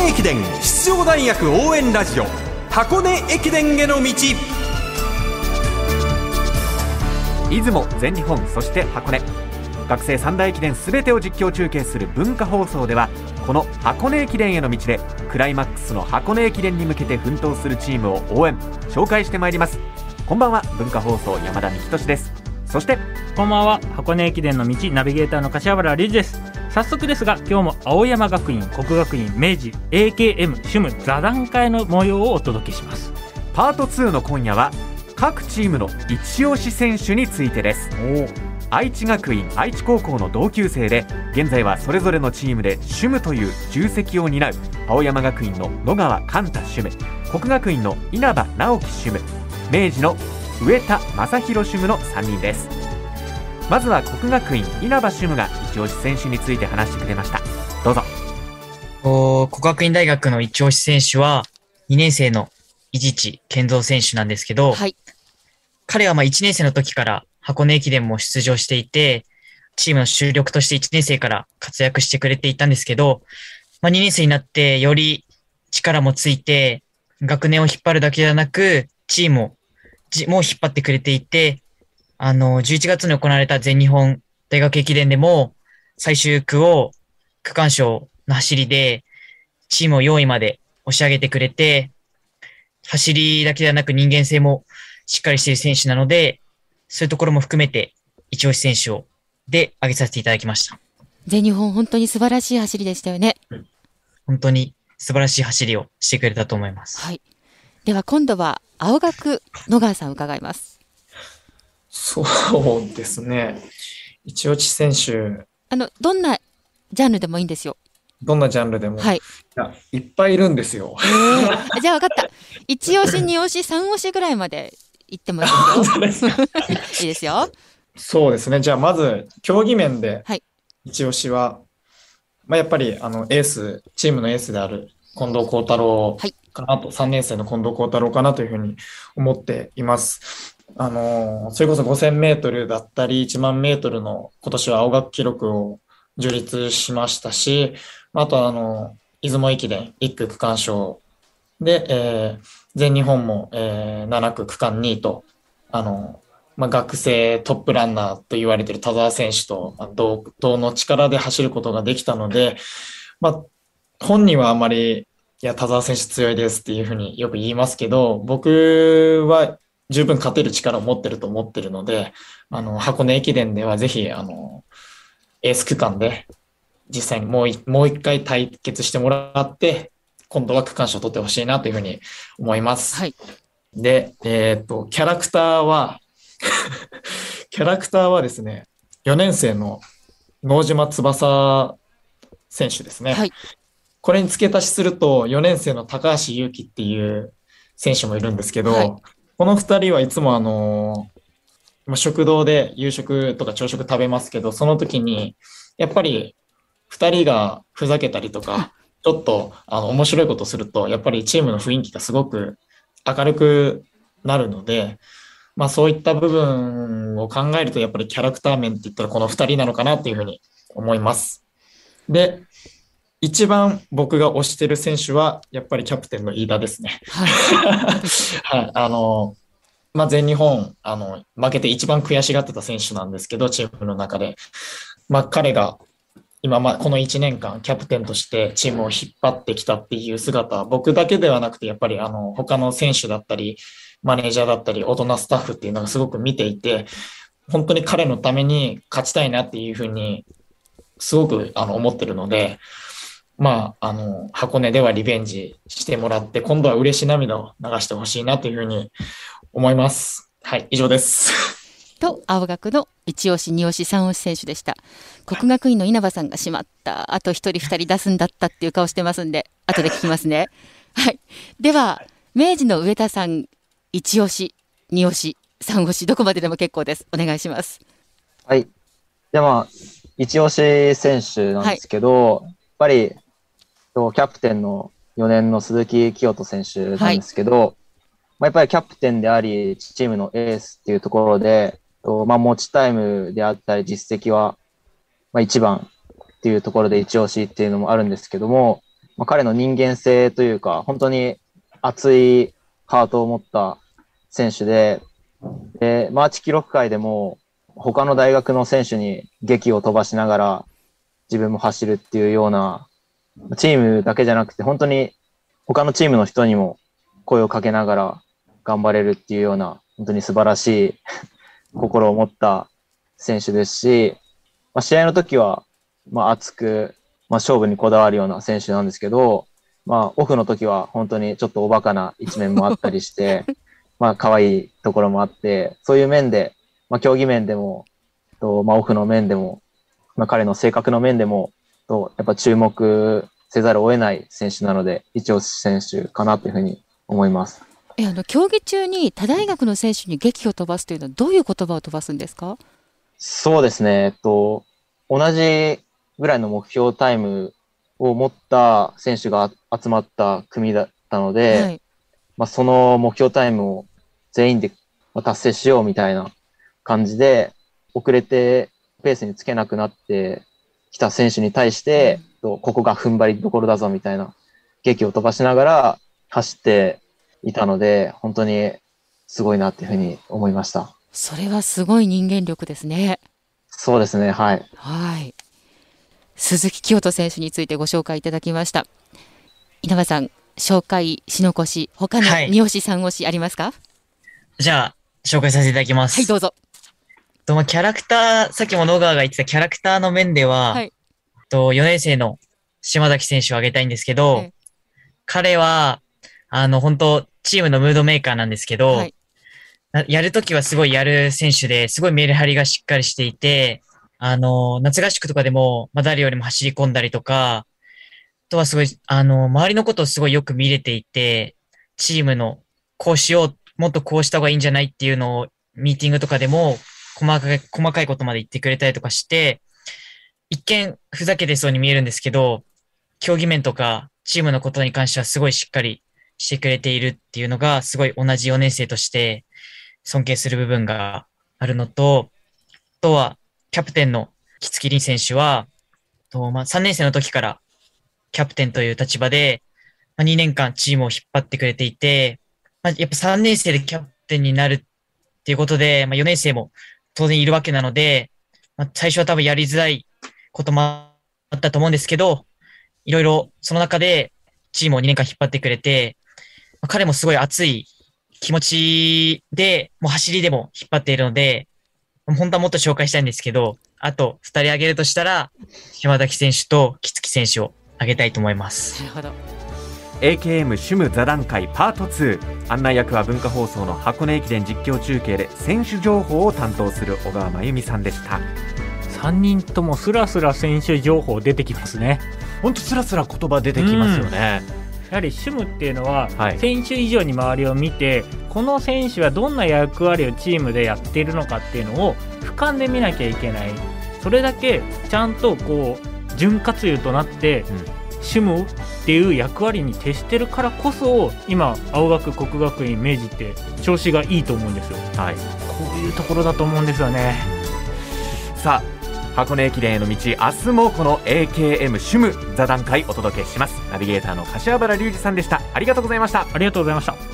根駅伝出場大学応援ラジオ箱根駅伝への道。出雲全日本そして箱根。学生三大駅伝すべてを実況中継する文化放送ではこの箱根駅伝への道でクライマックスの箱根駅伝に向けて奮闘するチームを応援紹介してまいります。こんばんは文化放送山田美希です。そしてこんばんは箱根駅伝の道ナビゲーターの柏原隆二です早速ですが今日も青山学院国学院明治 AKM 趣味座談会の模様をお届けします。パート2の今夜は各チームの一押し選手についてです。愛知学院愛知高校の同級生で現在はそれぞれのチームで主務という重責を担う青山学院の野川寛太主務。国学院の稲葉直樹主務。明治の上田正弘主務の3人ですまずは国学院稲葉主務が一押し選手について話してくれました。どうぞ。国学院大学の一押し選手は2年生の伊地知健三選手なんですけど、はい、彼はまあ1年生の時から箱根駅伝も出場していて、チームの主力として1年生から活躍してくれていたんですけど、まあ、2年生になってより力もついて、学年を引っ張るだけではなく、チームをも引っ張ってくれていて、あの、11月に行われた全日本大学駅伝でも、最終区を区間賞の走りで、チームを4位まで押し上げてくれて、走りだけではなく人間性もしっかりしている選手なので、そういうところも含めて、一押し選手を、で、挙げさせていただきました。全日本、本当に素晴らしい走りでしたよね。本当に素晴らしい走りをしてくれたと思います。はい。では今度は、青学野川さん伺います。そうですね。一押し選手。あの、どんなジャンルでもいいんですよ。どんなジャンルでも。はい。いや、いっぱいいるんですよ。えー、じゃあ分かった。一押し、二押し、三押しぐらいまで言ってもいいですよ。いいですよ。そうですね。じゃあ、まず、競技面で、一押しは、はい、まあ、やっぱり、あの、エース、チームのエースである近藤幸太郎かなと、はい、3年生の近藤幸太郎かなというふうに思っています。あの、それこそ5000メートルだったり、1万メートルの今年は青学記録を樹立しましたし、あとあの、出雲駅伝1区区間賞で、えー、全日本も、えー、7区区間2位と、あの、まあ、学生トップランナーと言われている田澤選手と同等の力で走ることができたので、まあ、本人はあまり、いや、田澤選手強いですっていうふうによく言いますけど、僕は十分勝てる力を持ってると思ってるので、あの、箱根駅伝ではぜひ、あの、エース区間で実際にもうもう一回対決してもらって、今度は区間賞を取ってほしいなというふうに思います。はい。で、えっ、ー、と、キャラクターは キャラクターはですね、4年生の能島翼選手ですね。はい。これに付け足しすると、4年生の高橋祐希っていう選手もいるんですけど、はい、この2人はいつもあの、ま、食堂で夕食とか朝食食べますけど、その時に、やっぱり2人がふざけたりとか、ちょっとあの面白いことすると、やっぱりチームの雰囲気がすごく明るくなるので、まあそういった部分を考えると、やっぱりキャラクター面って言ったらこの2人なのかなっていうふうに思います。で、一番僕が推してる選手は、やっぱりキャプテンの飯田ですね。はい。はい、あの、まあ、全日本、あの、負けて一番悔しがってた選手なんですけど、チームの中で。まあ、彼が今ま、この1年間キャプテンとしてチームを引っ張ってきたっていう姿は僕だけではなくてやっぱりあの他の選手だったりマネージャーだったり大人スタッフっていうのがすごく見ていて本当に彼のために勝ちたいなっていうふうにすごくあの思ってるのでまああの箱根ではリベンジしてもらって今度は嬉し涙を流してほしいなというふうに思います。はい、以上です。と青学の一押し二押し三押し選手でした。国学院の稲葉さんがしまった。あと1人2人出すんだったっていう顔してますんで後で聞きますね。はい。では明治の上田さん一押し二押し三押しどこまででも結構です。お願いします。はい。じゃあまあ一押し選手なんですけど、はい、やっぱりキャプテンの4年の鈴木清人選手なんですけど、はい。まあ、やっぱりキャプテンであり、チームのエースっていうところで、とまあ、持ちタイムであったり実績は、まあ、一番っていうところで一押しっていうのもあるんですけども、まあ、彼の人間性というか、本当に熱いハートを持った選手で、で、マーチ記録会でも、他の大学の選手に劇を飛ばしながら自分も走るっていうような、チームだけじゃなくて、本当に他のチームの人にも声をかけながら頑張れるっていうような、本当に素晴らしい 心を持った選手ですし、まあ、試合の時は、まあ、熱く、まあ、勝負にこだわるような選手なんですけど、まあ、オフの時は本当にちょっとおバカな一面もあったりして、まあ、可愛いところもあって、そういう面で、まあ、競技面でも、とまあ、オフの面でも、まあ、彼の性格の面でも、とやっぱ注目せざるを得ない選手なので、一応選手かなというふうに思います。えあの競技中に他大学の選手に劇を飛ばすというのはどういう言葉を飛ばすんですか？そうですね、えっと、同じぐらいの目標タイムを持った選手が集まった組だったので、はい、まあ、その目標タイムを全員で達成しようみたいな感じで、遅れてペースにつけなくなってきた選手に対して、うん、ここが踏ん張りどころだぞみたいな、劇を飛ばしながら走っていたので、本当にすごいなっていうふうに思いました。それはすごい人間力ですね。そうですね、はい。はい。鈴木清人選手についてご紹介いただきました。稲葉さん、紹介、しのこし、他の三好さん推しありますか、はい、じゃあ、紹介させていただきます。はい、どうぞ。と、まあ、キャラクター、さっきも野川が言ってたキャラクターの面では、はい、と、4年生の島崎選手を挙げたいんですけど、はい、彼は、あの、本当チームのムードメーカーなんですけど、はい、やるときはすごいやる選手で、すごいメール張りがしっかりしていて、あの、夏合宿とかでも、まあ、誰よりも走り込んだりとか、あとはすごい、あの、周りのことをすごいよく見れていて、チームのこうしよう、もっとこうした方がいいんじゃないっていうのを、ミーティングとかでも、細かい、細かいことまで言ってくれたりとかして、一見ふざけてそうに見えるんですけど、競技面とかチームのことに関してはすごいしっかりしてくれているっていうのが、すごい同じ4年生として尊敬する部分があるのと、あとは、キャプテンの木月凛選手は、とまあ、3年生の時からキャプテンという立場で、まあ、2年間チームを引っ張ってくれていて、まあ、やっぱ3年生でキャプテンになるっていうことで、まあ、4年生も当然いるわけなので、まあ、最初は多分やりづらいこともあったと思うんですけど、いろいろその中でチームを2年間引っ張ってくれてま、彼もすごい熱い気持ちで、もう走りでも引っ張っているので、本当はもっと紹介したいんですけど、あと2人挙げるとしたら、島崎選手と木月選手を挙げたいと思います。なるほど。AKM 趣味座談会パート2案内役は文化放送の箱根駅伝実況中継で選手情報を担当する小川真由美さんでした。3人ともスラスラ選手情報出てきますね。本当スラスラ言葉出てきますよね、うん。やはり主務っていうのは、選手以上に周りを見てこの選手はどんな役割をチームでやっているのかっていうのを俯瞰で見なきゃいけない。それだけちゃんとこう潤滑油となって、うん、主務っていう役割に徹してるからこそ今青学国学院明治って調子がいいと思うんですよ、はい、こういうところだと思うんですよね。さあ箱根駅伝への道明日もこの AKM 主務座談会お届けします。ナビゲーターの柏原隆二さんでした。ありがとうございました。ありがとうございました